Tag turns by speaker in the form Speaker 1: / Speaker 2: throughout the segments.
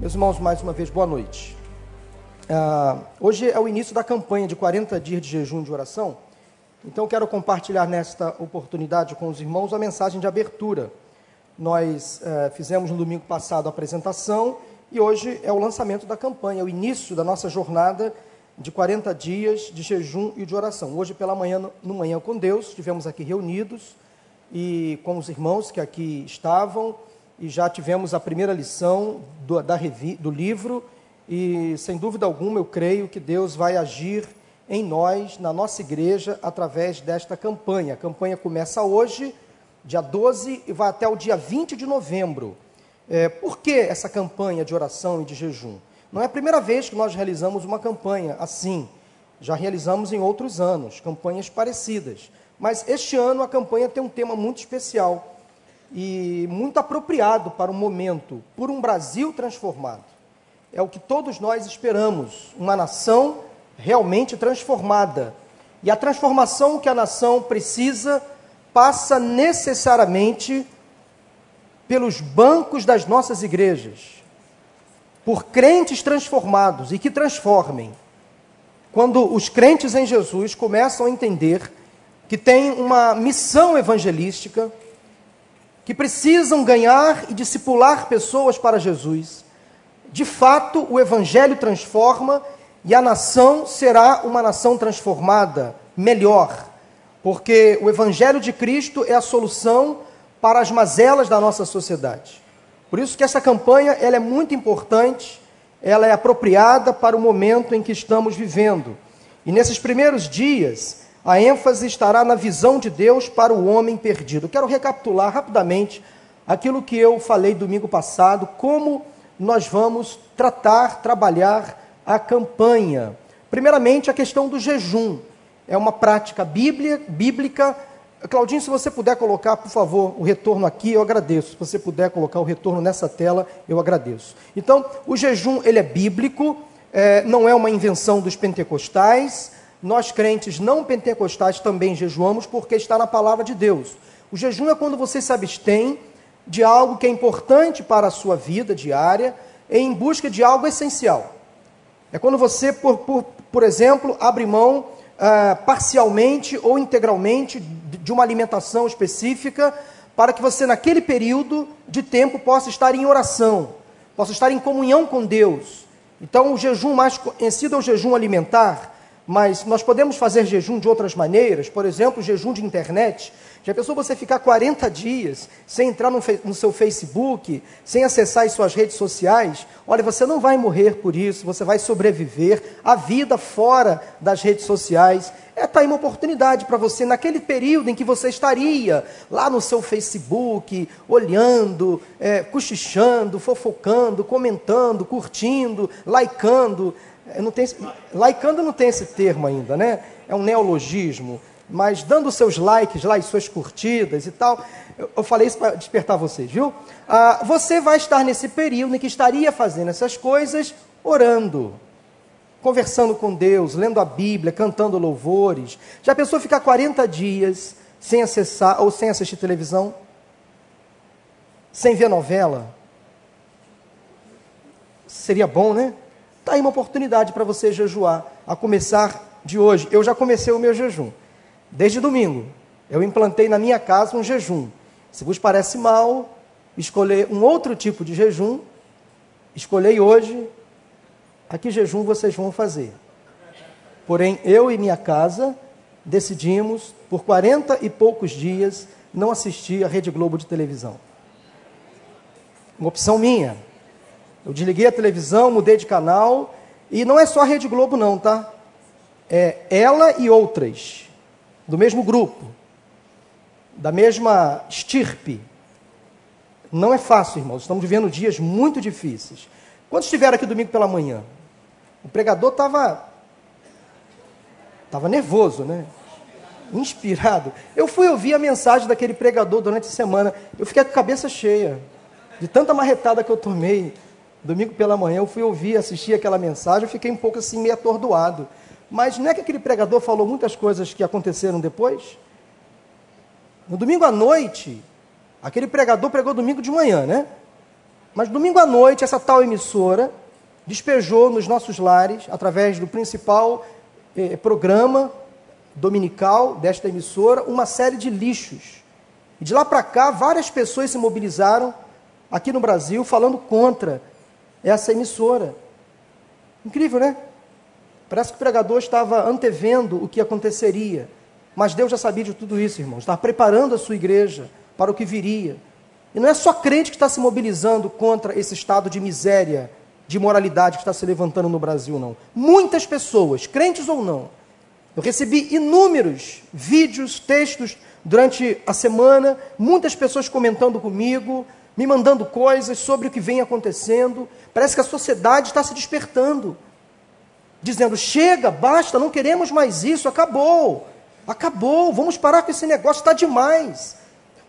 Speaker 1: Meus irmãos, mais uma vez, boa noite. Uh, hoje é o início da campanha de 40 dias de jejum de oração. Então, quero compartilhar nesta oportunidade com os irmãos a mensagem de abertura. Nós uh, fizemos no domingo passado a apresentação e hoje é o lançamento da campanha, o início da nossa jornada de 40 dias de jejum e de oração. Hoje pela manhã, no Manhã com Deus, estivemos aqui reunidos e com os irmãos que aqui estavam e já tivemos a primeira lição do, da do livro, e sem dúvida alguma eu creio que Deus vai agir em nós, na nossa igreja, através desta campanha. A campanha começa hoje, dia 12, e vai até o dia 20 de novembro. É, por que essa campanha de oração e de jejum? Não é a primeira vez que nós realizamos uma campanha assim. Já realizamos em outros anos, campanhas parecidas. Mas este ano a campanha tem um tema muito especial e muito apropriado para o momento, por um Brasil transformado. É o que todos nós esperamos, uma nação realmente transformada. E a transformação que a nação precisa passa necessariamente pelos bancos das nossas igrejas, por crentes transformados e que transformem. Quando os crentes em Jesus começam a entender que tem uma missão evangelística, que precisam ganhar e discipular pessoas para Jesus. De fato, o Evangelho transforma e a nação será uma nação transformada, melhor, porque o Evangelho de Cristo é a solução para as mazelas da nossa sociedade. Por isso que essa campanha ela é muito importante, ela é apropriada para o momento em que estamos vivendo. E nesses primeiros dias, a ênfase estará na visão de Deus para o homem perdido. Quero recapitular rapidamente aquilo que eu falei domingo passado, como nós vamos tratar, trabalhar a campanha. Primeiramente, a questão do jejum. É uma prática bíblia, bíblica. Claudinho, se você puder colocar, por favor, o retorno aqui, eu agradeço. Se você puder colocar o retorno nessa tela, eu agradeço. Então, o jejum, ele é bíblico, é, não é uma invenção dos pentecostais, nós crentes não pentecostais também jejuamos porque está na palavra de Deus. O jejum é quando você se abstém de algo que é importante para a sua vida diária em busca de algo essencial. É quando você, por, por, por exemplo, abre mão uh, parcialmente ou integralmente de uma alimentação específica para que você, naquele período de tempo, possa estar em oração, possa estar em comunhão com Deus. Então, o jejum mais conhecido é o jejum alimentar, mas nós podemos fazer jejum de outras maneiras, por exemplo, jejum de internet. Já pensou você ficar 40 dias sem entrar no, no, seu Facebook, sem acessar as suas redes sociais? Olha, você não vai morrer por isso, você vai sobreviver. A vida fora das redes sociais é tá aí uma oportunidade para você, naquele período em que você estaria lá no seu Facebook, olhando, é, cochichando, fofocando, comentando, curtindo, likeando. É, não tem, laicando não tem esse termo ainda, né? É um neologismo. Mas dando seus likes lá e suas curtidas e tal, eu, falei isso para despertar vocês, viu? Ah, você vai estar nesse período em que estaria fazendo essas coisas, orando, conversando com Deus, lendo a Bíblia, cantando louvores. Já pensou ficar 40 dias sem acessar ou sem assistir televisão? Sem ver novela? Seria bom, né? Está aí uma oportunidade para você jejuar, a começar de hoje. Eu já comecei o meu jejum. Desde domingo, eu implantei na minha casa um jejum. Se vos parece mal escolher um outro tipo de jejum, escolhei hoje a que jejum vocês vão fazer. Porém, eu e minha casa decidimos, por 40 e poucos dias, não assistir a Rede Globo de televisão. Uma opção minha. Eu desliguei a televisão, mudei de canal, e não é só a Rede Globo, não, tá? É ela e outras, do mesmo grupo, da mesma estirpe. Não é fácil, irmãos, estamos vivendo dias muito difíceis. Quando estiveram aqui domingo pela manhã? O pregador estava estava nervoso, né? Inspirado. Eu fui ouvir a mensagem daquele pregador durante a semana. Eu fiquei com a cabeça cheia de tanta marretada que eu tomei. Domingo pela manhã eu fui ouvir, assistir aquela mensagem, eu fiquei um pouco assim meio atordoado. Mas não é que aquele pregador falou muitas coisas que aconteceram depois? No domingo à noite, aquele pregador pregou domingo de manhã, né? Mas domingo à noite, essa tal emissora despejou nos nossos lares, através do principal eh, programa dominical desta emissora, uma série de lixos. E de lá para cá, várias pessoas se mobilizaram aqui no Brasil falando contra essa emissora. Incrível, né? Parece que o pregador estava antevendo o que aconteceria. Mas Deus já sabia de tudo isso, irmãos. Estava preparando a sua igreja para o que viria. E não é só crente que está se mobilizando contra esse estado de miséria, de imoralidade que está se levantando no Brasil, não. Muitas pessoas, crentes ou não. Eu recebi inúmeros vídeos, textos durante a semana, muitas pessoas comentando comigo, me mandando coisas sobre o que vem acontecendo. Parece que a sociedade está se despertando dizendo: chega, basta, não queremos mais isso, acabou, acabou, vamos parar com esse negócio, está demais.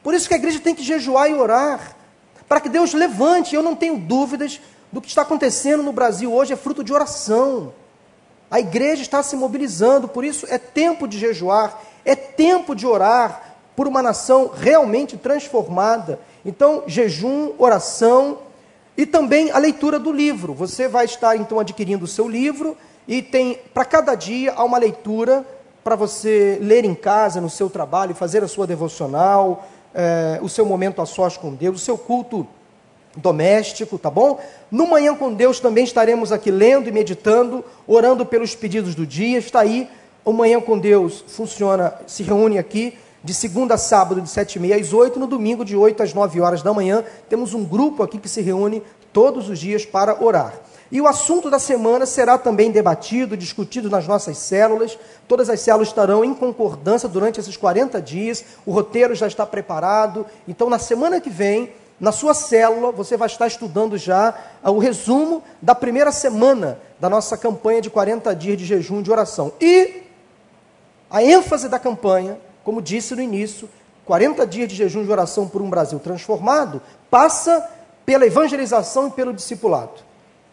Speaker 1: Por isso que a igreja tem que jejuar e orar, para que Deus levante. Eu não tenho dúvidas do que está acontecendo no Brasil hoje, é fruto de oração. A igreja está se mobilizando, por isso é tempo de jejuar, é tempo de orar por uma nação realmente transformada. Então, jejum, oração e também a leitura do livro. Você vai estar então adquirindo o seu livro e tem, para cada dia, há uma leitura para você ler em casa, no seu trabalho, fazer a sua devocional, é, o seu momento a sós com Deus, o seu culto doméstico, tá bom? No Manhã com Deus também estaremos aqui lendo e meditando, orando pelos pedidos do dia. Está aí, o Manhã com Deus funciona, se reúne aqui de segunda a sábado, de sete e meia às oito, no domingo, de oito às nove horas da manhã. Temos um grupo aqui que se reúne todos os dias para orar. E o assunto da semana será também debatido, discutido nas nossas células. Todas as células estarão em concordância durante esses 40 dias. O roteiro já está preparado. Então, na semana que vem, na sua célula, você vai estar estudando já o resumo da primeira semana da nossa campanha de 40 dias de jejum de oração. E a ênfase da campanha, como disse no início, 40 dias de jejum de oração por um Brasil transformado, passa pela evangelização e pelo discipulado.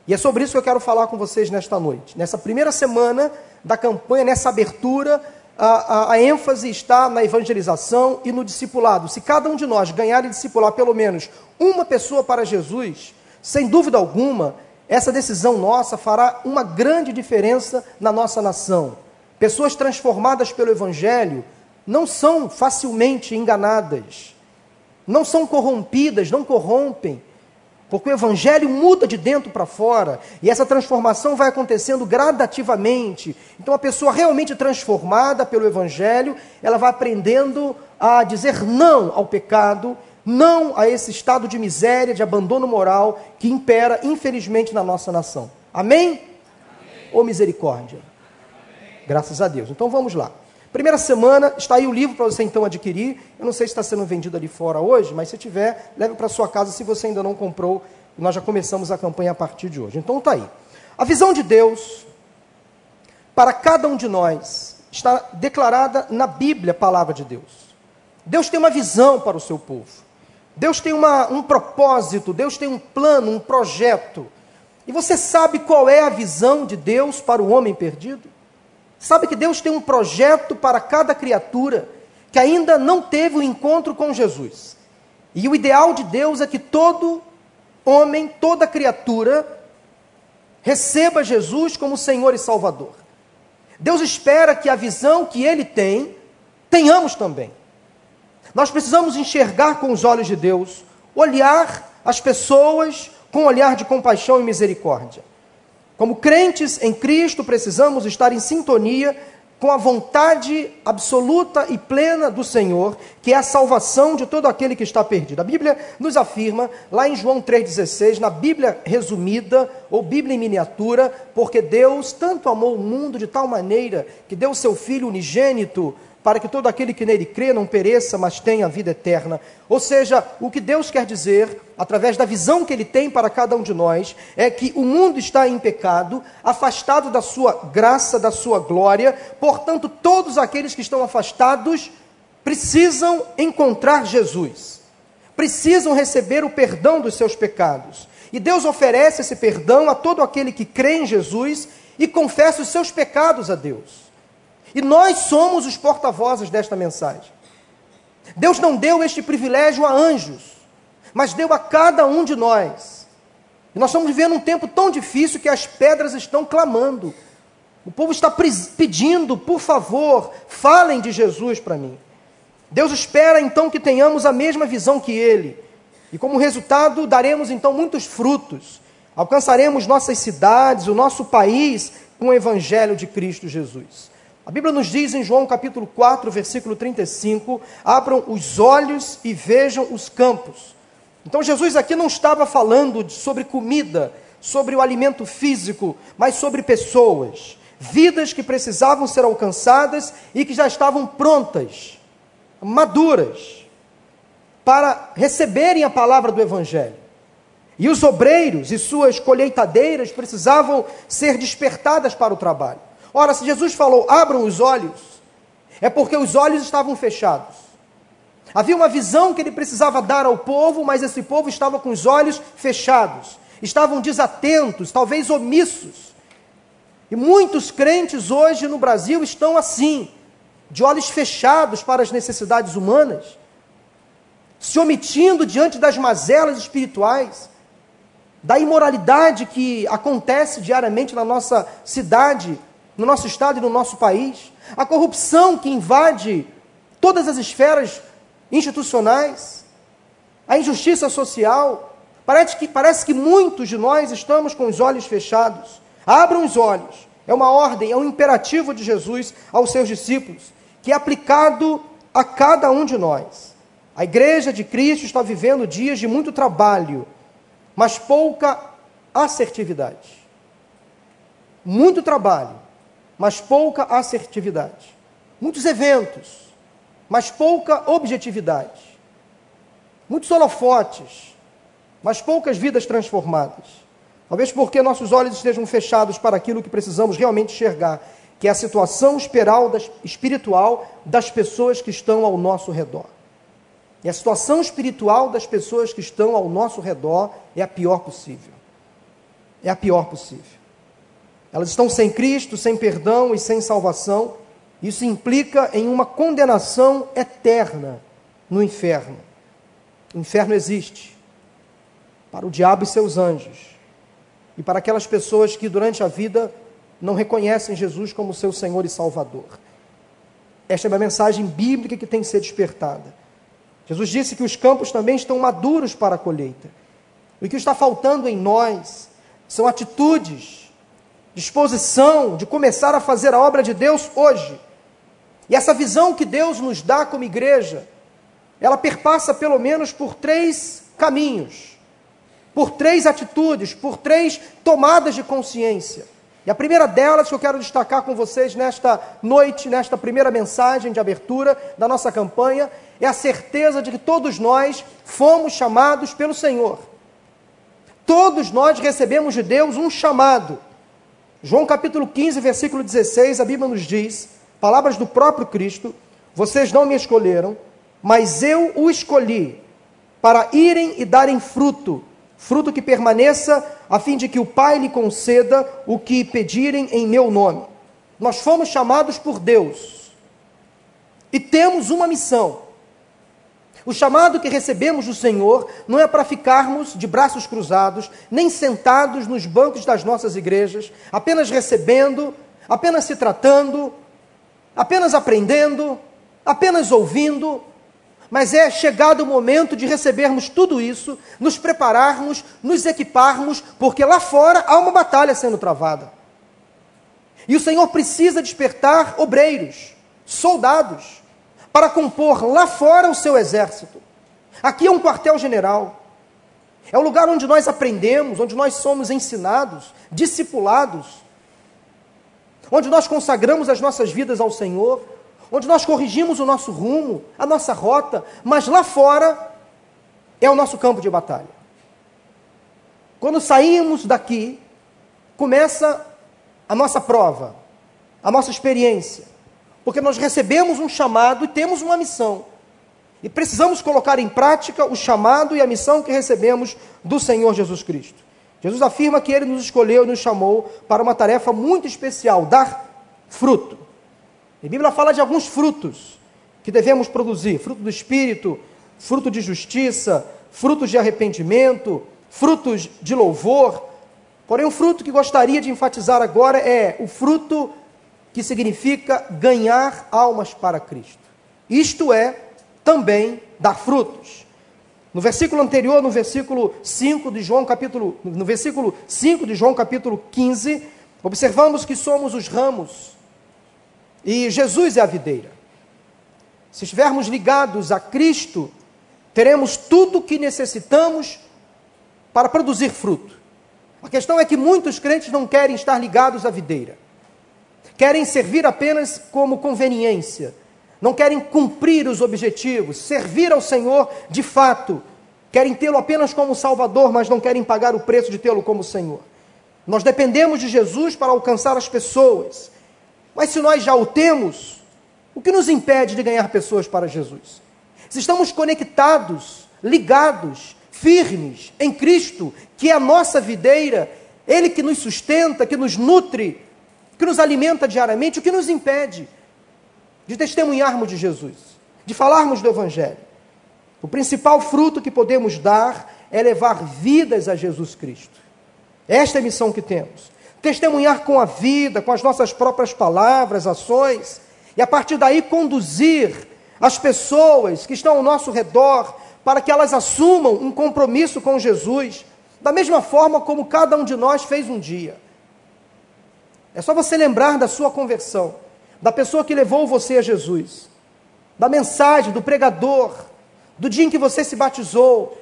Speaker 1: E é sobre isso que eu quero falar com vocês nesta noite. Nessa primeira semana da campanha, nessa abertura, a, a, a, ênfase está na evangelização e no discipulado. Se cada um de nós ganhar e discipular pelo menos uma pessoa para Jesus, sem dúvida alguma, essa decisão nossa fará uma grande diferença na nossa nação. Pessoas transformadas pelo Evangelho não são facilmente enganadas, não são corrompidas, não corrompem, porque o evangelho muda de dentro para fora e essa transformação vai acontecendo gradativamente. Então a pessoa realmente transformada pelo evangelho, ela vai aprendendo a dizer não ao pecado, não a esse estado de miséria, de abandono moral que impera infelizmente na nossa nação. Amém? Amém. Ou misericórdia? Amém. Graças a Deus. Então vamos lá. Primeira semana, está aí o livro para você então adquirir. Eu não sei se está sendo vendido ali fora hoje, mas se tiver, leve para sua casa se você ainda não comprou. Nós já começamos a campanha a partir de hoje. Então está aí. A visão de Deus para cada um de nós está declarada na Bíblia, palavra de Deus. Deus tem uma visão para o seu povo. Deus tem uma, um propósito, Deus tem um plano, um projeto. E você sabe qual é a visão de Deus para o homem perdido? Sabe que Deus tem um projeto para cada criatura que ainda não teve o um encontro com Jesus. E o ideal de Deus é que todo homem, toda criatura, receba Jesus como Senhor e Salvador. Deus espera que a visão que Ele tem, tenhamos também. Nós precisamos enxergar com os olhos de Deus, olhar as pessoas com um olhar de compaixão e misericórdia. Como crentes em Cristo, precisamos estar em sintonia com a vontade absoluta e plena do Senhor, que é a salvação de todo aquele que está perdido. A Bíblia nos afirma, lá em João 3,16, na Bíblia resumida, ou Bíblia em miniatura, porque Deus tanto amou o mundo de tal maneira que deu seu Filho unigênito para que todo aquele que nele crê não pereça, mas tenha a vida eterna. Ou seja, o que Deus quer dizer, através da visão que ele tem para cada um de nós, é que o mundo está em pecado, afastado da sua graça, da sua glória, portanto, todos aqueles que estão afastados precisam encontrar Jesus, precisam receber o perdão dos seus pecados. E Deus oferece esse perdão a todo aquele que crê em Jesus e confessa os seus pecados a Deus. E nós somos os porta-vozes desta mensagem. Deus não deu este privilégio a anjos, mas deu a cada um de nós. E nós estamos vivendo um tempo tão difícil que as pedras estão clamando. O povo está pedindo, por favor, falem de Jesus para mim. Deus espera então que tenhamos a mesma visão que Ele. E como resultado, daremos então muitos frutos. Alcançaremos nossas cidades, o nosso país com o Evangelho de Cristo Jesus. A Bíblia nos diz em João capítulo 4, versículo 35: abram os olhos e vejam os campos. Então Jesus aqui não estava falando sobre comida, sobre o alimento físico, mas sobre pessoas, vidas que precisavam ser alcançadas e que já estavam prontas, maduras, para receberem a palavra do Evangelho. E os obreiros e suas colheitadeiras precisavam ser despertadas para o trabalho. Ora, se Jesus falou, abram os olhos, é porque os olhos estavam fechados. Havia uma visão que ele precisava dar ao povo, mas esse povo estava com os olhos fechados, estavam desatentos, talvez omissos. E muitos crentes hoje no Brasil estão assim, de olhos fechados para as necessidades humanas, se omitindo diante das mazelas espirituais, da imoralidade que acontece diariamente na nossa cidade, no nosso estado e no nosso país, a corrupção que invade todas as esferas institucionais, a injustiça social. Parece que, parece que muitos de nós estamos com os olhos fechados. Abram os olhos. É uma ordem, é um imperativo de Jesus aos seus discípulos, que é aplicado a cada um de nós. A igreja de Cristo está vivendo dias de muito trabalho, mas pouca assertividade. Muito trabalho, mas pouca assertividade. Muitos eventos, mas pouca objetividade. Muitos holofotes, mas poucas vidas transformadas. Talvez porque nossos olhos estejam fechados para aquilo que precisamos realmente enxergar, que é a situação espiritual das pessoas que estão ao nosso redor. E a situação espiritual das pessoas que estão ao nosso redor é a pior possível. É a pior possível. Elas estão sem Cristo, sem perdão e sem salvação. Isso implica em uma condenação eterna no inferno. O inferno existe para o diabo e seus anjos e para aquelas pessoas que durante a vida não reconhecem Jesus como seu Senhor e Salvador. Esta é uma mensagem bíblica que tem que ser despertada. Jesus disse que os campos também estão maduros para a colheita. O que está faltando em nós são atitudes disposição de começar a fazer a obra de Deus hoje. E essa visão que Deus nos dá como igreja, ela perpassa pelo menos por três caminhos, por três atitudes, por três tomadas de consciência. E a primeira delas que eu quero destacar com vocês nesta noite, nesta primeira mensagem de abertura da nossa campanha, é a certeza de que todos nós fomos chamados pelo Senhor. Todos nós recebemos de Deus um chamado. João capítulo 15, versículo 16, a Bíblia nos diz, palavras do próprio Cristo: Vocês não me escolheram, mas eu o escolhi para irem e darem fruto, fruto que permaneça, a fim de que o Pai lhe conceda o que pedirem em meu nome. Nós fomos chamados por Deus e temos uma missão. O chamado que recebemos do Senhor não é para ficarmos de braços cruzados, nem sentados nos bancos das nossas igrejas, apenas recebendo, apenas se tratando, apenas aprendendo, apenas ouvindo, mas é chegado o momento de recebermos tudo isso, nos prepararmos, nos equiparmos, porque lá fora há uma batalha sendo travada. E o Senhor precisa despertar obreiros, soldados, para compor lá fora o seu exército. Aqui é um quartel-general. É o lugar onde nós aprendemos, onde nós somos ensinados, discipulados, onde nós consagramos as nossas vidas ao Senhor, onde nós corrigimos o nosso rumo, a nossa rota, mas lá fora é o nosso campo de batalha. Quando saímos daqui, começa a nossa prova, a nossa experiência. Porque nós recebemos um chamado e temos uma missão. E precisamos colocar em prática o chamado e a missão que recebemos do Senhor Jesus Cristo. Jesus afirma que ele nos escolheu e nos chamou para uma tarefa muito especial, dar fruto. A Bíblia fala de alguns frutos que devemos produzir: fruto do Espírito, fruto de justiça, frutos de arrependimento, frutos de louvor, porém o fruto que gostaria de enfatizar agora é o fruto que significa ganhar almas para Cristo. Isto é também dar frutos. No versículo anterior, no versículo 5 de João capítulo, no versículo 5 de João capítulo 15, observamos que somos os ramos e Jesus é a videira. Se estivermos ligados a Cristo, teremos tudo o que necessitamos para produzir fruto. A questão é que muitos crentes não querem estar ligados à videira. Querem servir apenas como conveniência. Não querem cumprir os objetivos, servir ao Senhor de fato. Querem tê-lo apenas como Salvador, mas não querem pagar o preço de tê-lo como Senhor. Nós dependemos de Jesus para alcançar as pessoas. Mas se nós já o temos, o que nos impede de ganhar pessoas para Jesus? Se estamos conectados, ligados, firmes em Cristo, que é a nossa videira, Ele que nos sustenta, que nos nutre, que nos alimenta diariamente, o que nos impede de testemunharmos de Jesus, de falarmos do Evangelho? O principal fruto que podemos dar é levar vidas a Jesus Cristo. Esta é a missão que temos. Testemunhar com a vida, com as nossas próprias palavras, ações, e a partir daí conduzir as pessoas que estão ao nosso redor para que elas assumam um compromisso com Jesus, da mesma forma como cada um de nós fez um dia. É só você lembrar da sua conversão, da pessoa que levou você a Jesus, da mensagem, do pregador, do dia em que você se batizou.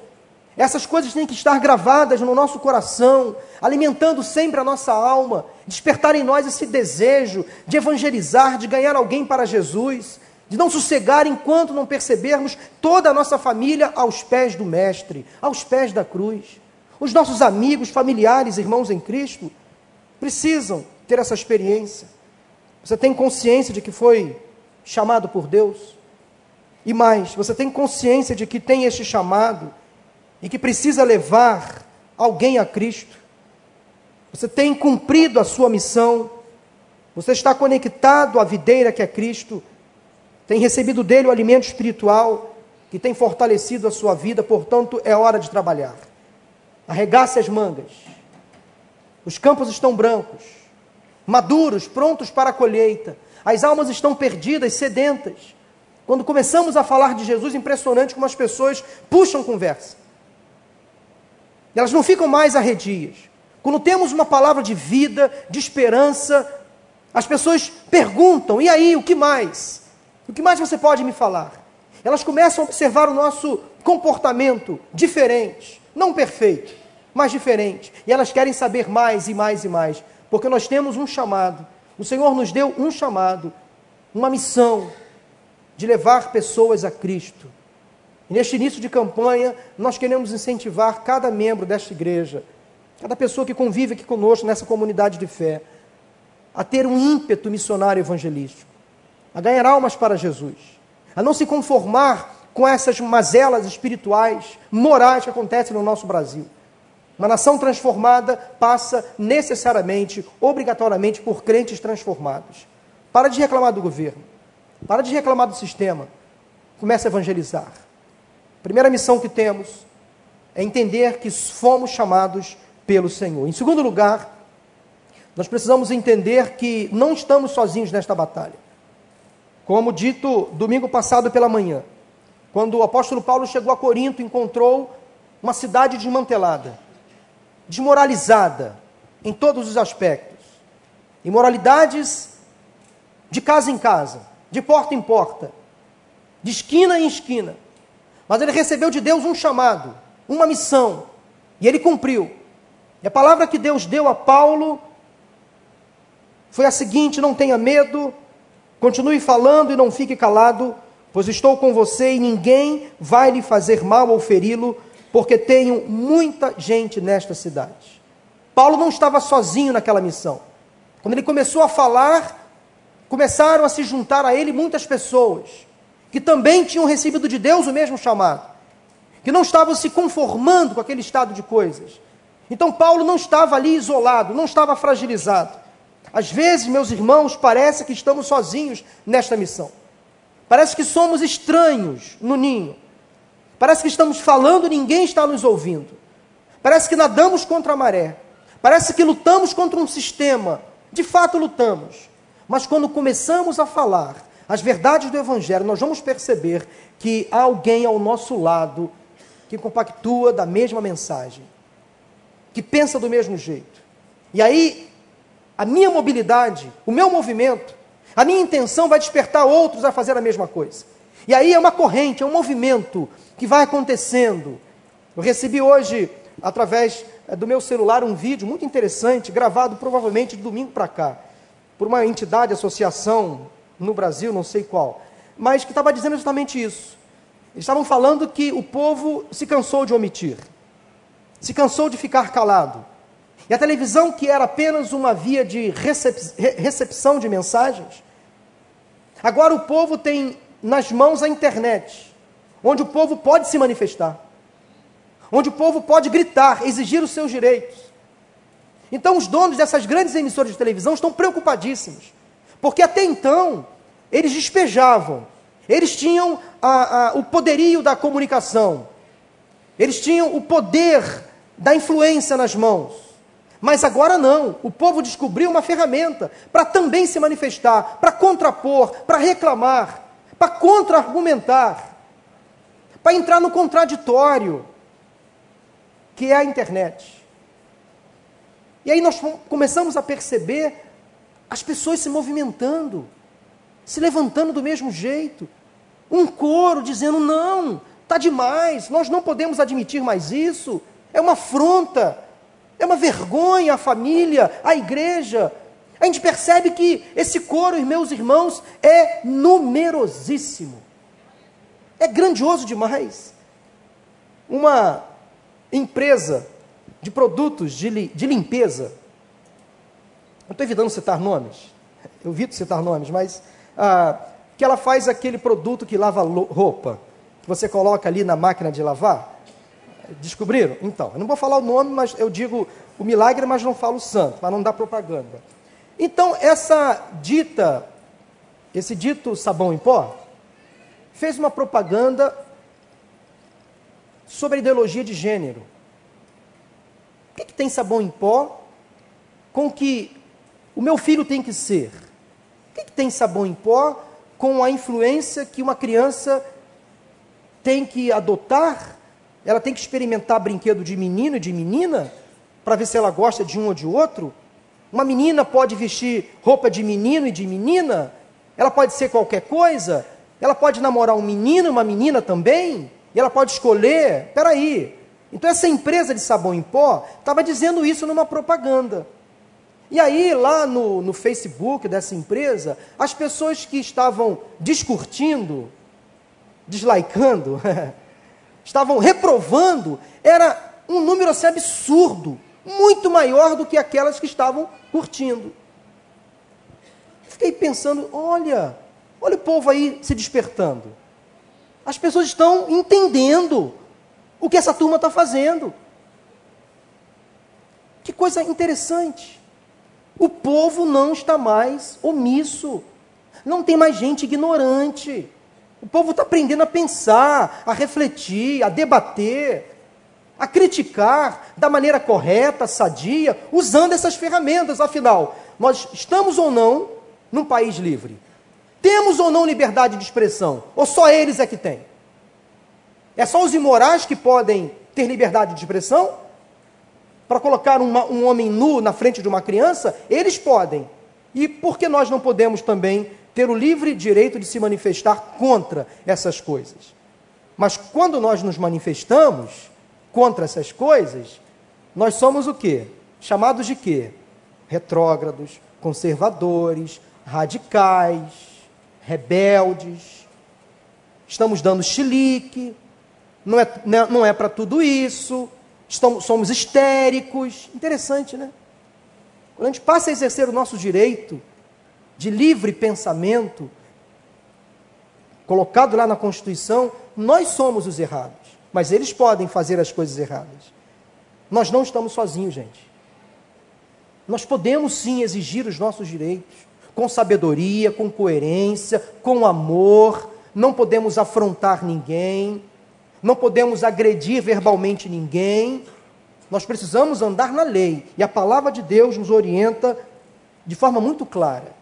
Speaker 1: Essas coisas têm que estar gravadas no nosso coração, alimentando sempre a nossa alma, despertar em nós esse desejo de evangelizar, de ganhar alguém para Jesus, de não sossegar enquanto não percebermos toda a nossa família aos pés do Mestre, aos pés da cruz. Os nossos amigos, familiares, irmãos em Cristo, precisam ter essa experiência. Você tem consciência de que foi chamado por Deus? E mais, você tem consciência de que tem este chamado e que precisa levar alguém a Cristo? Você tem cumprido a sua missão? Você está conectado à videira que é Cristo? tem recebido dele o alimento espiritual que tem fortalecido a sua vida, portanto, é hora de trabalhar. Arregace as mangas. Os campos estão brancos, maduros, prontos para a colheita. As almas estão perdidas, sedentas. Quando começamos a falar de Jesus, impressionante como as pessoas puxam conversa. Elas não ficam mais arredias. Quando temos uma palavra de vida, de esperança, as pessoas perguntam: e aí, o que mais? O que mais você pode me falar? Elas começam a observar o nosso comportamento diferente, não perfeito, mas diferente. E elas querem saber mais e mais e mais, porque nós temos um chamado. O Senhor nos deu um chamado, uma missão de levar pessoas a Cristo. E neste início de campanha, nós queremos incentivar cada membro desta igreja, cada pessoa que convive aqui conosco nessa comunidade de fé, a ter um ímpeto missionário evangelístico a ganhar almas para Jesus, a não se conformar com essas mazelas espirituais, morais que acontecem no nosso Brasil. Uma nação transformada passa necessariamente, obrigatoriamente, por crentes transformados. Para de reclamar do governo, para de reclamar do sistema, comece a evangelizar. Primeira missão que temos é entender que fomos chamados pelo Senhor. Em segundo lugar, nós precisamos entender que não estamos sozinhos nesta batalha. Como dito domingo passado pela manhã, quando o apóstolo Paulo chegou a Corinto, encontrou uma cidade desmantelada, desmoralizada em todos os aspectos. Imoralidades de casa em casa, de porta em porta, de esquina em esquina. Mas ele recebeu de Deus um chamado, uma missão, e ele cumpriu. E a palavra que Deus deu a Paulo foi a seguinte: não tenha medo, Continue falando e não fique calado, pois estou com você e ninguém vai lhe fazer mal ou feri-lo, porque tenho muita gente nesta cidade. Paulo não estava sozinho naquela missão. Quando ele começou a falar, começaram a se juntar a ele muitas pessoas que também tinham recebido de Deus o mesmo chamado, que não estavam se conformando com aquele estado de coisas. Então Paulo não estava ali isolado, não estava fragilizado. Às vezes, meus irmãos, parece que estamos sozinhos nesta missão. Parece que somos estranhos no ninho. Parece que estamos falando e ninguém está nos ouvindo. Parece que nadamos contra a maré. Parece que lutamos contra um sistema. De fato, lutamos. Mas quando começamos a falar as verdades do Evangelho, nós vamos perceber que há alguém ao nosso lado que compactua da mesma mensagem, que pensa do mesmo jeito. E aí, a minha mobilidade, o meu movimento, a minha intenção vai despertar outros a fazer a mesma coisa. E aí é uma corrente, é um movimento que vai acontecendo. Eu recebi hoje, através eh, do meu celular, um vídeo muito interessante, gravado provavelmente de domingo para cá, por uma entidade, associação no Brasil, não sei qual, mas que estava dizendo justamente isso. Eles estavam falando que o povo se cansou de omitir, se cansou de ficar calado. E a televisão, que era apenas uma via de recep recepção de mensagens, agora o povo tem nas mãos a internet, onde o povo pode se manifestar, onde o povo pode gritar, exigir os seus direitos. Então, os donos dessas grandes emissoras de televisão estão preocupadíssimos, porque até então eles despejavam, eles tinham a, a, o poderio da comunicação, eles tinham o poder da influência nas mãos. Mas agora não. O povo descobriu uma ferramenta para também se manifestar, para contrapor, para reclamar, para contra-argumentar, para entrar no contraditório, que é a internet. E aí nós começamos a perceber as pessoas se movimentando, se levantando do mesmo jeito. Um coro dizendo: não, está demais, nós não podemos admitir mais isso, é uma afronta é uma vergonha a família, a igreja. A gente percebe que esse coro, meus irmãos, é numerosíssimo. É grandioso demais. Uma empresa de produtos de, de limpeza, eu estou evitando citar nomes, eu evito citar nomes, mas ah, que ela faz aquele produto que lava roupa, que você coloca ali na máquina de lavar, Descobriram? Então, eu não vou falar o nome, mas eu digo o milagre, mas não falo o santo, para não dar propaganda. Então, essa dita, esse dito sabão em pó, fez uma propaganda sobre a ideologia de gênero. O que, que tem sabão em pó com que o meu filho tem que ser? O que, que tem sabão em pó com a influência que uma criança tem que adotar ela tem que experimentar brinquedo de menino e de menina para ver se ela gosta de um ou de outro? Uma menina pode vestir roupa de menino e de menina? Ela pode ser qualquer coisa? Ela pode namorar um menino e uma menina também? E ela pode escolher? Peraí. Então essa empresa de sabão em pó estava dizendo isso numa propaganda. E aí, lá no, no Facebook dessa empresa, as pessoas que estavam discutindo, deslaicando, estavam reprovando, era um número assim absurdo, muito maior do que aquelas que estavam curtindo. Fiquei pensando, olha, olha o povo aí se despertando. As pessoas estão entendendo o que essa turma está fazendo. Que coisa interessante. O povo não está mais omisso. Não tem mais gente ignorante. O povo está aprendendo a pensar, a refletir, a debater, a criticar da maneira correta, sadia, usando essas ferramentas. Afinal, nós estamos ou não num país livre? Temos ou não liberdade de expressão? Ou só eles é que têm? É só os imorais que podem ter liberdade de expressão? Para colocar uma, um homem nu na frente de uma criança? Eles podem. E por que nós não podemos também ter o livre direito de se manifestar contra essas coisas. Mas quando nós nos manifestamos contra essas coisas, nós somos o quê? Chamados de quê? Retrógrados, conservadores, radicais, rebeldes. Estamos dando chilique, não é, não é, é para tudo isso, estamos, somos histéricos. Interessante, né? Quando a gente passa a exercer o nosso direito de livre pensamento, colocado lá na Constituição, nós somos os errados. Mas eles podem fazer as coisas erradas. Nós não estamos sozinhos, gente. Nós podemos sim exigir os nossos direitos, com sabedoria, com coerência, com amor. Não podemos afrontar ninguém, não podemos agredir verbalmente ninguém, Nós precisamos andar na lei. E a palavra de Deus nos orienta de forma muito clara.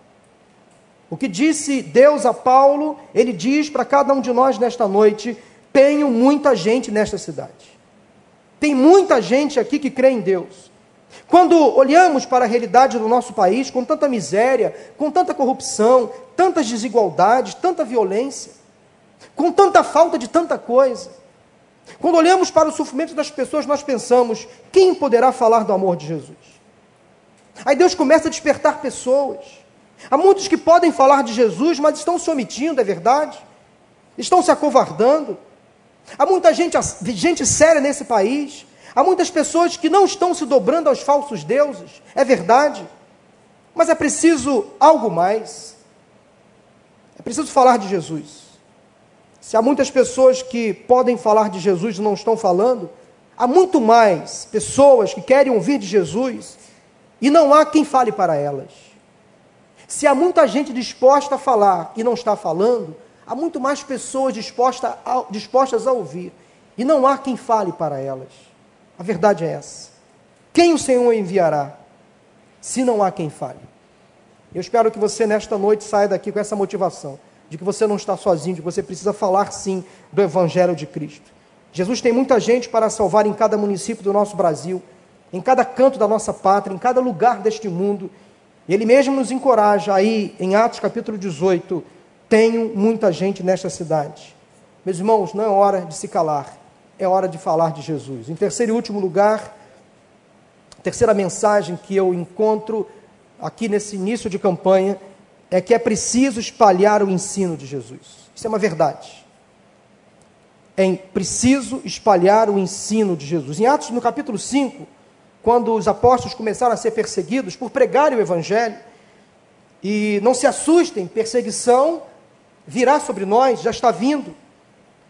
Speaker 1: O que disse Deus a Paulo, ele diz para cada um de nós nesta noite: tenho muita gente nesta cidade. Tem muita gente aqui que crê em Deus. Quando olhamos para a realidade do nosso país, com tanta miséria, com tanta corrupção, tantas desigualdades, tanta violência, com tanta falta de tanta coisa, quando olhamos para o sofrimento das pessoas, nós pensamos: quem poderá falar do amor de Jesus? Aí Deus começa a despertar pessoas. Há muitos que podem falar de Jesus, mas estão se omitindo, é verdade? Estão se acovardando. Há muita gente, gente séria nesse país. Há muitas pessoas que não estão se dobrando aos falsos deuses, é verdade. Mas é preciso algo mais. É preciso falar de Jesus. Se há muitas pessoas que podem falar de Jesus e não estão falando, há muito mais pessoas que querem ouvir de Jesus e não há quem fale para elas. Se há muita gente disposta a falar e não está falando, há muito mais pessoas dispostas a, dispostas a ouvir e não há quem fale para elas. A verdade é essa. Quem o Senhor enviará se não há quem fale? Eu espero que você nesta noite saia daqui com essa motivação de que você não está sozinho, de que você precisa falar sim do Evangelho de Cristo. Jesus tem muita gente para salvar em cada município do nosso Brasil, em cada canto da nossa pátria, em cada lugar deste mundo. E Ele mesmo nos encoraja aí em Atos capítulo 18: tenho muita gente nesta cidade. Meus irmãos, não é hora de se calar, é hora de falar de Jesus. Em terceiro e último lugar, terceira mensagem que eu encontro aqui nesse início de campanha é que é preciso espalhar o ensino de Jesus. Isso é uma verdade. É preciso espalhar o ensino de Jesus. Em Atos, no capítulo 5, quando os apóstolos começaram a ser perseguidos por pregarem o Evangelho, e não se assustem, perseguição virá sobre nós, já está vindo.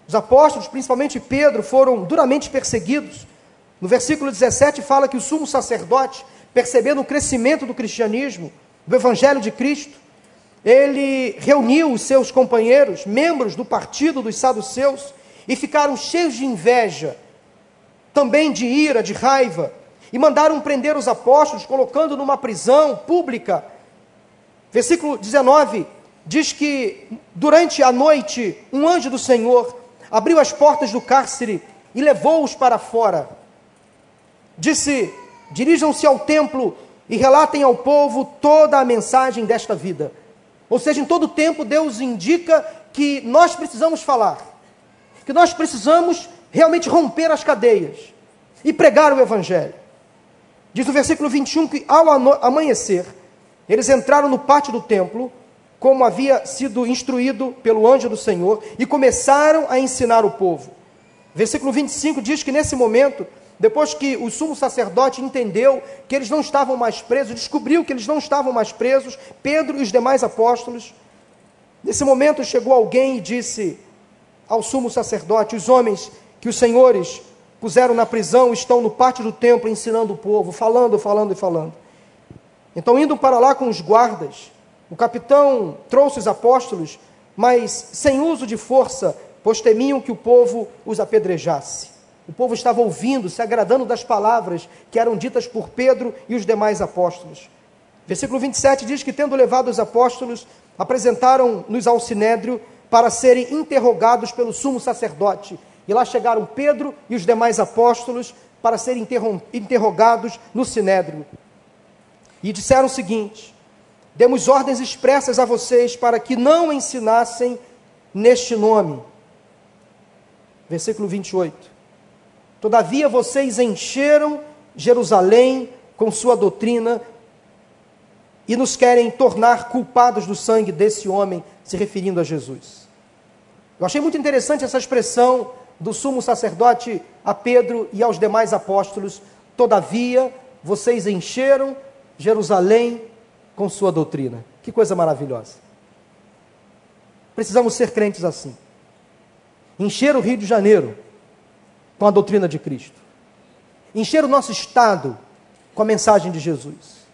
Speaker 1: Os apóstolos, principalmente Pedro, foram duramente perseguidos. No versículo 17 fala que o sumo sacerdote, percebendo o crescimento do cristianismo, do evangelho de Cristo, ele reuniu os seus companheiros, membros do partido dos saduceus, e ficaram cheios de inveja, também de ira, de raiva, e mandaram prender os apóstolos, colocando numa prisão pública. Versículo 19 diz que durante a noite um anjo do Senhor abriu as portas do cárcere e levou-os para fora. Disse: Dirijam-se ao templo e relatem ao povo toda a mensagem desta vida. Ou seja, em todo tempo Deus indica que nós precisamos falar, que nós precisamos realmente romper as cadeias e pregar o Evangelho. Diz no versículo 21 que ao amanhecer, eles entraram no pátio do templo, como havia sido instruído pelo anjo do Senhor, e começaram a ensinar o povo. Versículo 25 diz que nesse momento depois que o sumo sacerdote entendeu que eles não estavam mais presos, descobriu que eles não estavam mais presos, Pedro e os demais apóstolos, nesse momento chegou alguém e disse ao sumo sacerdote: Os homens que os senhores puseram na prisão estão no pátio do templo ensinando o povo, falando, falando e falando. Então, indo para lá com os guardas, o capitão trouxe os apóstolos, mas sem uso de força, pois temiam que o povo os apedrejasse. O povo estava ouvindo, se agradando das palavras que eram ditas por Pedro e os demais apóstolos. Versículo 27 diz que, tendo levado os apóstolos, apresentaram-nos ao sinédrio para serem interrogados pelo sumo sacerdote. E lá chegaram Pedro e os demais apóstolos para serem interrogados no sinédrio. E disseram o seguinte: Demos ordens expressas a vocês para que não ensinassem neste nome. Versículo 28. Todavia vocês encheram Jerusalém com sua doutrina e nos querem tornar culpados do sangue desse homem, se referindo a Jesus. Eu achei muito interessante essa expressão do sumo sacerdote a Pedro e aos demais apóstolos. Todavia vocês encheram Jerusalém com sua doutrina. Que coisa maravilhosa. Precisamos ser crentes assim. Encher o Rio de Janeiro com a doutrina de Cristo. Encher o nosso estado com a mensagem de Jesus.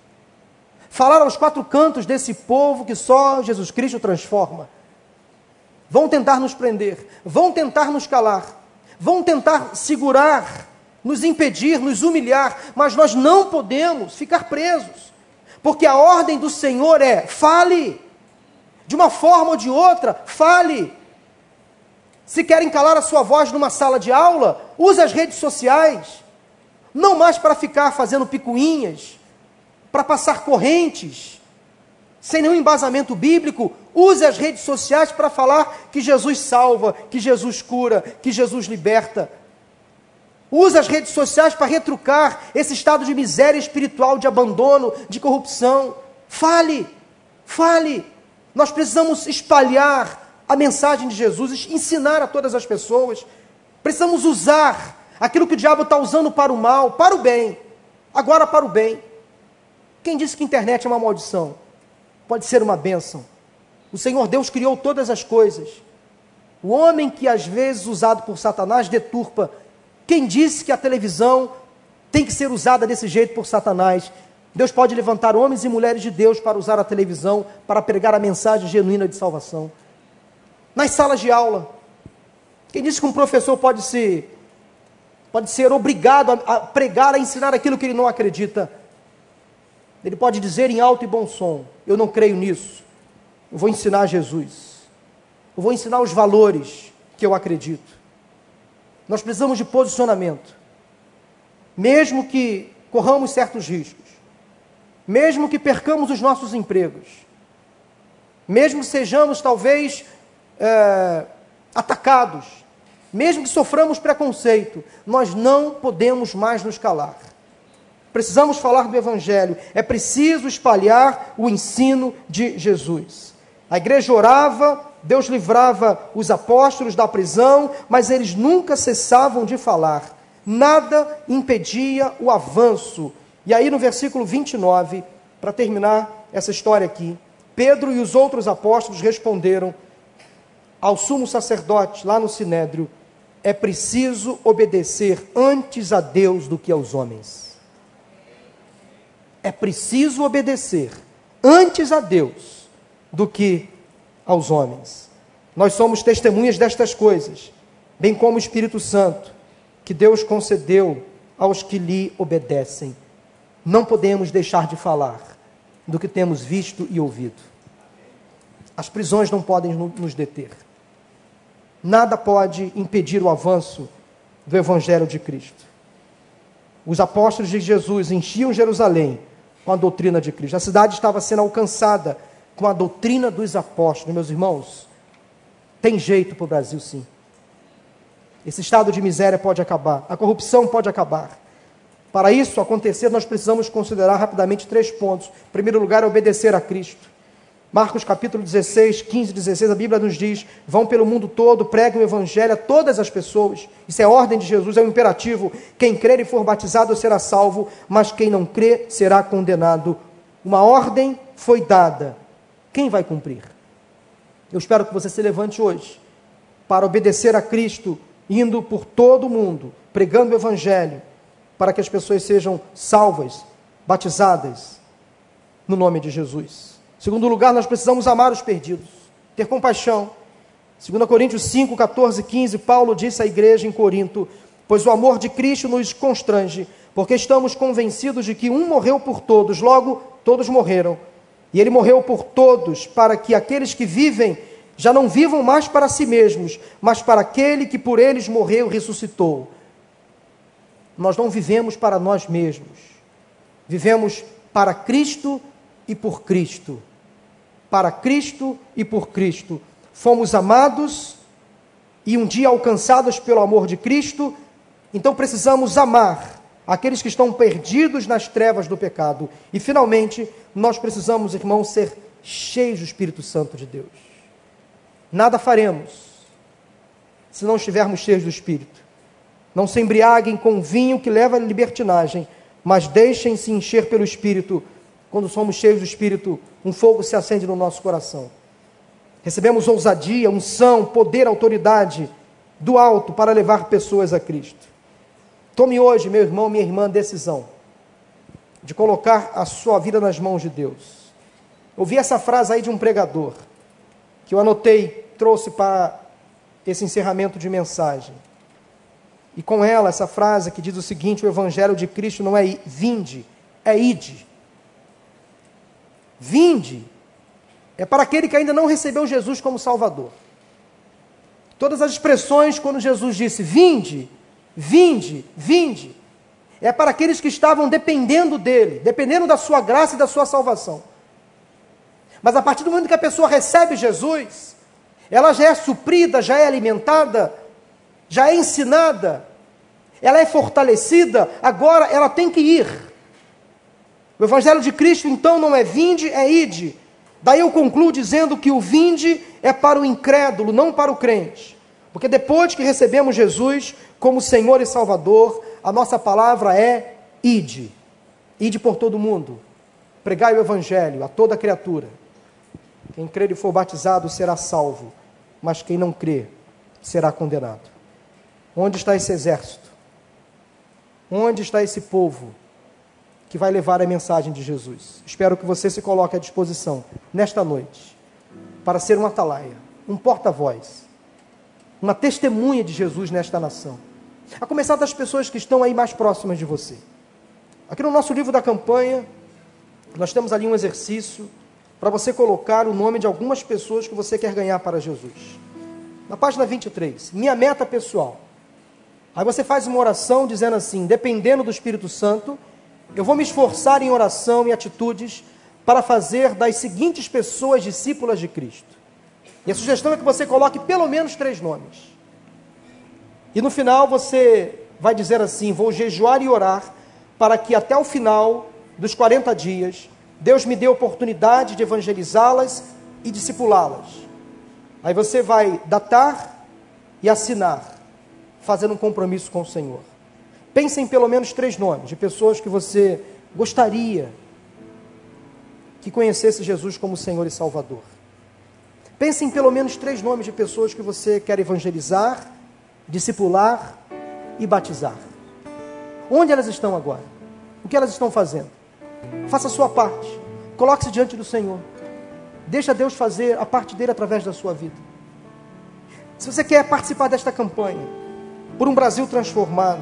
Speaker 1: Falar aos quatro cantos desse povo que só Jesus Cristo transforma. Vão tentar nos prender, vão tentar nos calar, vão tentar segurar nos impedir, nos humilhar, mas nós não podemos ficar presos, porque a ordem do Senhor é: fale, de uma forma ou de outra, fale. Se querem calar a sua voz numa sala de aula, use as redes sociais, não mais para ficar fazendo picuinhas, para passar correntes, sem nenhum embasamento bíblico, use as redes sociais para falar que Jesus salva, que Jesus cura, que Jesus liberta. Use as redes sociais para retrucar esse estado de miséria espiritual, de abandono, de corrupção. Fale, fale. Nós precisamos espalhar a mensagem de Jesus, ensinar a todas as pessoas. Precisamos usar aquilo que o diabo está usando para o mal, para o bem, agora para o bem. Quem disse que a internet é uma maldição? Pode ser uma bênção. O Senhor Deus criou todas as coisas. O homem que às vezes usado por Satanás deturpa. Quem disse que a televisão tem que ser usada desse jeito por Satanás? Deus pode levantar homens e mulheres de Deus para usar a televisão para pregar a mensagem genuína de salvação. Nas salas de aula, quem disse que um professor pode ser pode ser obrigado a, a pregar, a ensinar aquilo que ele não acredita? Ele pode dizer em alto e bom som: Eu não creio nisso. Eu vou ensinar Jesus. Eu vou ensinar os valores que eu acredito. Nós precisamos de posicionamento. Mesmo que corramos certos riscos, mesmo que percamos os nossos empregos, mesmo que sejamos talvez é, atacados, mesmo que soframos preconceito, nós não podemos mais nos calar. Precisamos falar do Evangelho, é preciso espalhar o ensino de Jesus. A igreja orava, Deus livrava os apóstolos da prisão, mas eles nunca cessavam de falar. Nada impedia o avanço. E aí no versículo 29, para terminar essa história aqui, Pedro e os outros apóstolos responderam ao sumo sacerdote lá no sinédrio: é preciso obedecer antes a Deus do que aos homens. É preciso obedecer antes a Deus do que aos homens. Nós somos testemunhas destas coisas, bem como o Espírito Santo, que Deus concedeu aos que lhe obedecem. Não podemos deixar de falar do que temos visto e ouvido. As prisões não podem nos deter. Nada pode impedir o avanço do Evangelho de Cristo. Os apóstolos de Jesus enchiam Jerusalém com a doutrina de Cristo. A cidade estava sendo alcançada com a doutrina dos apóstolos. Meus irmãos, tem jeito para o Brasil, sim. Esse estado de miséria pode acabar, a corrupção pode acabar. Para isso acontecer, nós precisamos considerar rapidamente três pontos. Em primeiro lugar, obedecer a Cristo. Marcos capítulo 16, 15 16, a Bíblia nos diz: vão pelo mundo todo, preguem o evangelho a todas as pessoas. Isso é ordem de Jesus, é um imperativo. Quem crer e for batizado será salvo, mas quem não crê será condenado. Uma ordem foi dada. Quem vai cumprir? Eu espero que você se levante hoje para obedecer a Cristo, indo por todo o mundo, pregando o evangelho, para que as pessoas sejam salvas, batizadas no nome de Jesus. Segundo lugar, nós precisamos amar os perdidos, ter compaixão. 2 Coríntios 5, 14, 15, Paulo disse à igreja em Corinto: Pois o amor de Cristo nos constrange, porque estamos convencidos de que um morreu por todos, logo todos morreram. E ele morreu por todos, para que aqueles que vivem já não vivam mais para si mesmos, mas para aquele que por eles morreu e ressuscitou. Nós não vivemos para nós mesmos, vivemos para Cristo e por Cristo para Cristo e por Cristo. Fomos amados e um dia alcançados pelo amor de Cristo, então precisamos amar aqueles que estão perdidos nas trevas do pecado. E finalmente, nós precisamos, irmãos, ser cheios do Espírito Santo de Deus. Nada faremos se não estivermos cheios do Espírito. Não se embriaguem com vinho que leva à libertinagem, mas deixem-se encher pelo Espírito quando somos cheios do Espírito, um fogo se acende no nosso coração. Recebemos ousadia, unção, poder, autoridade do alto para levar pessoas a Cristo. Tome hoje, meu irmão, minha irmã, decisão de colocar a sua vida nas mãos de Deus. Ouvi essa frase aí de um pregador, que eu anotei, trouxe para esse encerramento de mensagem. e com ela essa frase que diz o seguinte: o evangelho de Cristo não é vinde, é ide. Vinde é para aquele que ainda não recebeu Jesus como Salvador. Todas as expressões, quando Jesus disse vinde, vinde, vinde, é para aqueles que estavam dependendo dele, dependendo da sua graça e da sua salvação. Mas a partir do momento que a pessoa recebe Jesus, ela já é suprida, já é alimentada, já é ensinada, ela é fortalecida, agora ela tem que ir. O Evangelho de Cristo, então, não é vinde, é ide. Daí eu concluo dizendo que o vinde é para o incrédulo, não para o crente. Porque depois que recebemos Jesus como Senhor e Salvador, a nossa palavra é ide. Ide por todo mundo. Pregai o Evangelho a toda criatura. Quem crer e for batizado será salvo, mas quem não crer será condenado. Onde está esse exército? Onde está esse povo que vai levar a mensagem de Jesus? Espero que você se coloque à disposição nesta noite para ser um atalaia, um porta-voz, uma testemunha de Jesus nesta nação. A começar das pessoas que estão aí mais próximas de você. Aqui no nosso livro da campanha, nós temos ali um exercício para você colocar o nome de algumas pessoas que você quer ganhar para Jesus. Na página 23, minha meta pessoal. Aí você faz uma oração dizendo assim: dependendo do Espírito Santo, eu vou me esforçar em oração e atitudes para fazer das seguintes pessoas discípulas de Cristo. E a sugestão é que você coloque pelo menos três nomes. E no final você vai dizer assim: vou jejuar e orar para que até o final dos 40 dias Deus me deu a oportunidade de evangelizá-las e discipulá-las. Aí você vai datar e assinar, fazendo um compromisso com o Senhor. Pense em pelo menos três nomes de pessoas que você gostaria que conhecesse Jesus como Senhor e Salvador. Pense em pelo menos três nomes de pessoas que você quer evangelizar, discipular e batizar. Onde elas estão agora? O que elas estão fazendo? Faça a sua parte. Coloque-se diante do Senhor. Deixa Deus fazer a parte dele através da sua vida. Se você quer participar desta campanha, por um Brasil transformado,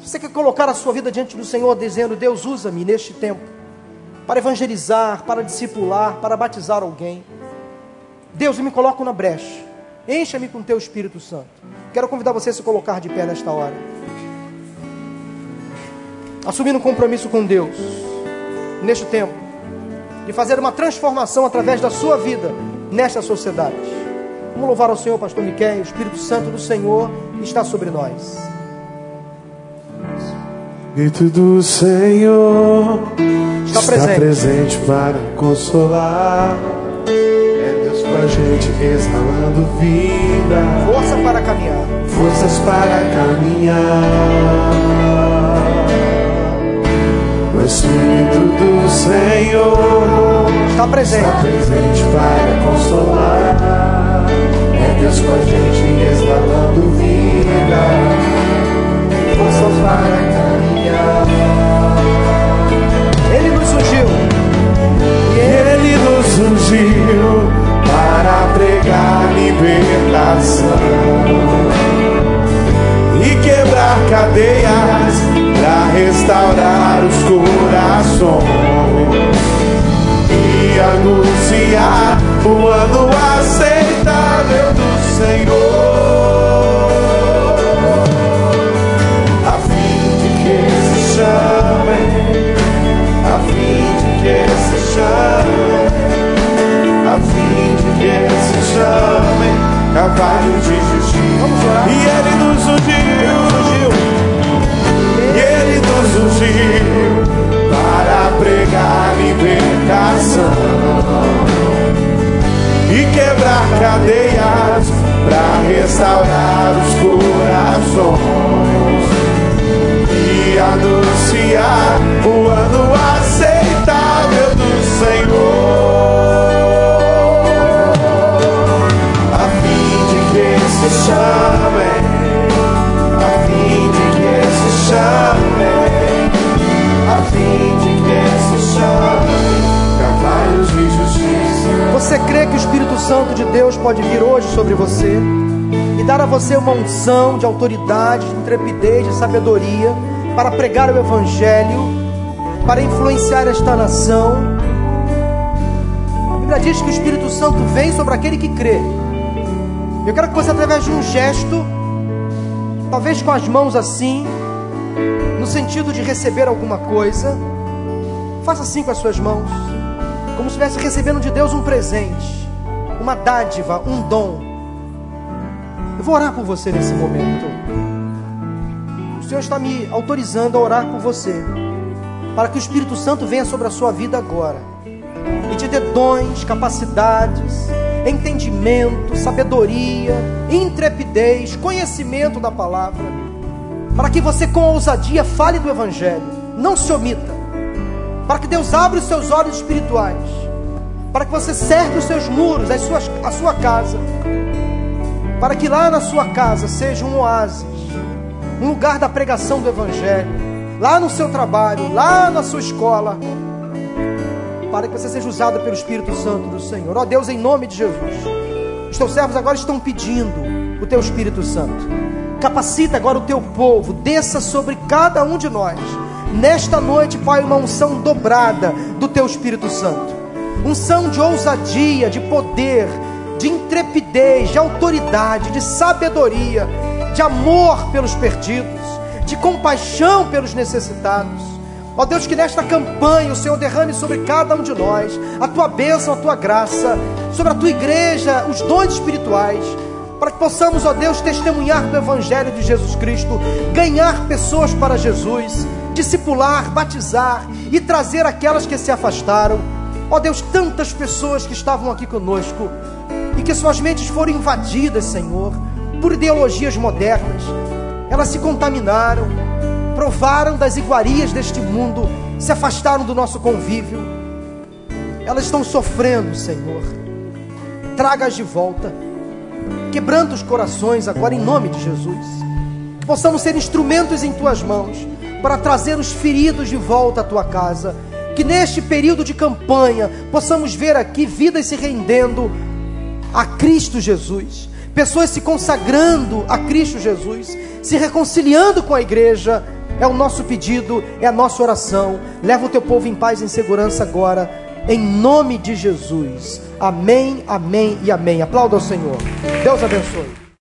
Speaker 1: se você quer colocar a sua vida diante do Senhor, dizendo: Deus, usa-me neste tempo, para evangelizar, para discipular, para batizar alguém. Deus, eu me coloco na brecha. Encha-me com teu Espírito Santo. Quero convidar você a se colocar de pé nesta hora. Assumindo um compromisso com Deus neste tempo, de fazer uma transformação através da sua vida nesta sociedade. Vamos louvar ao Senhor, Pastor Miquel, o Espírito Santo do Senhor está sobre nós.
Speaker 2: Espírito do Senhor
Speaker 1: está presente,
Speaker 2: está presente para consolar. A gente exalando vida,
Speaker 1: força para caminhar,
Speaker 2: forças para caminhar. O Espírito do Senhor
Speaker 1: está presente.
Speaker 2: está presente para consolar. É Deus com a gente exalando vida, forças para caminhar.
Speaker 1: Ele nos ungiu.
Speaker 2: E Ele nos ungiu para pregar libertação e quebrar cadeias para restaurar os corações e anunciar o ano cavalo de justiça. E ele nos ungiu, e ele nos ungiu para pregar libertação. E quebrar cadeias para restaurar os corações. E anunciar o ano
Speaker 1: Você crê que o Espírito Santo de Deus pode vir hoje sobre você e dar a você uma unção de autoridade, de intrepidez, de sabedoria para pregar o Evangelho, para influenciar esta nação. A Bíblia diz que o Espírito Santo vem sobre aquele que crê. Eu quero que você, através de um gesto, talvez com as mãos assim, no sentido de receber alguma coisa, faça assim com as suas mãos, como se estivesse recebendo de Deus um presente, uma dádiva, um dom. Eu vou orar por você nesse momento. O Senhor está me autorizando a orar por você, para que o Espírito Santo venha sobre a sua vida agora e te dê dons, capacidades, entendimento, sabedoria, intrepidez, conhecimento da palavra, para que você com ousadia fale do Evangelho, não se omita, para que Deus abra os seus olhos espirituais, para que você cerque os seus muros, as suas, a sua casa, para que lá na sua casa seja um oásis, um lugar da pregação do Evangelho, lá no seu trabalho, lá na sua escola, para que você seja usado pelo Espírito Santo do Senhor. Ó Deus, em nome de Jesus, os teus servos agora estão pedindo o teu Espírito Santo. Capacita agora o teu povo, desça sobre cada um de nós. Nesta noite, Pai, uma unção dobrada do teu Espírito Santo. Unção de ousadia, de poder, de intrepidez, de autoridade, de sabedoria, de amor pelos perdidos, de compaixão pelos necessitados Ó Deus, que nesta campanha o Senhor derrame sobre cada um de nós a tua bênção, a tua graça, sobre a tua igreja, os dons espirituais, para que possamos, ó Deus, testemunhar do Evangelho de Jesus Cristo, ganhar pessoas para Jesus, discipular, batizar e trazer aquelas que se afastaram. Ó Deus, tantas pessoas que estavam aqui conosco e que suas mentes foram invadidas, Senhor, por ideologias modernas, elas se contaminaram provaram das iguarias deste mundo, se afastaram do nosso convívio. Elas estão sofrendo, Senhor. Traga-as de volta, quebrando os corações agora em nome de Jesus. Possamos ser instrumentos em tuas mãos para trazer os feridos de volta à tua casa. Que neste período de campanha possamos ver aqui vidas se rendendo a Cristo Jesus, pessoas se consagrando a Cristo Jesus, se reconciliando com a igreja é o nosso pedido, é a nossa oração. Leva o teu povo em paz e em segurança agora, em nome de Jesus. Amém, amém e amém. Aplauda ao Senhor. Deus abençoe.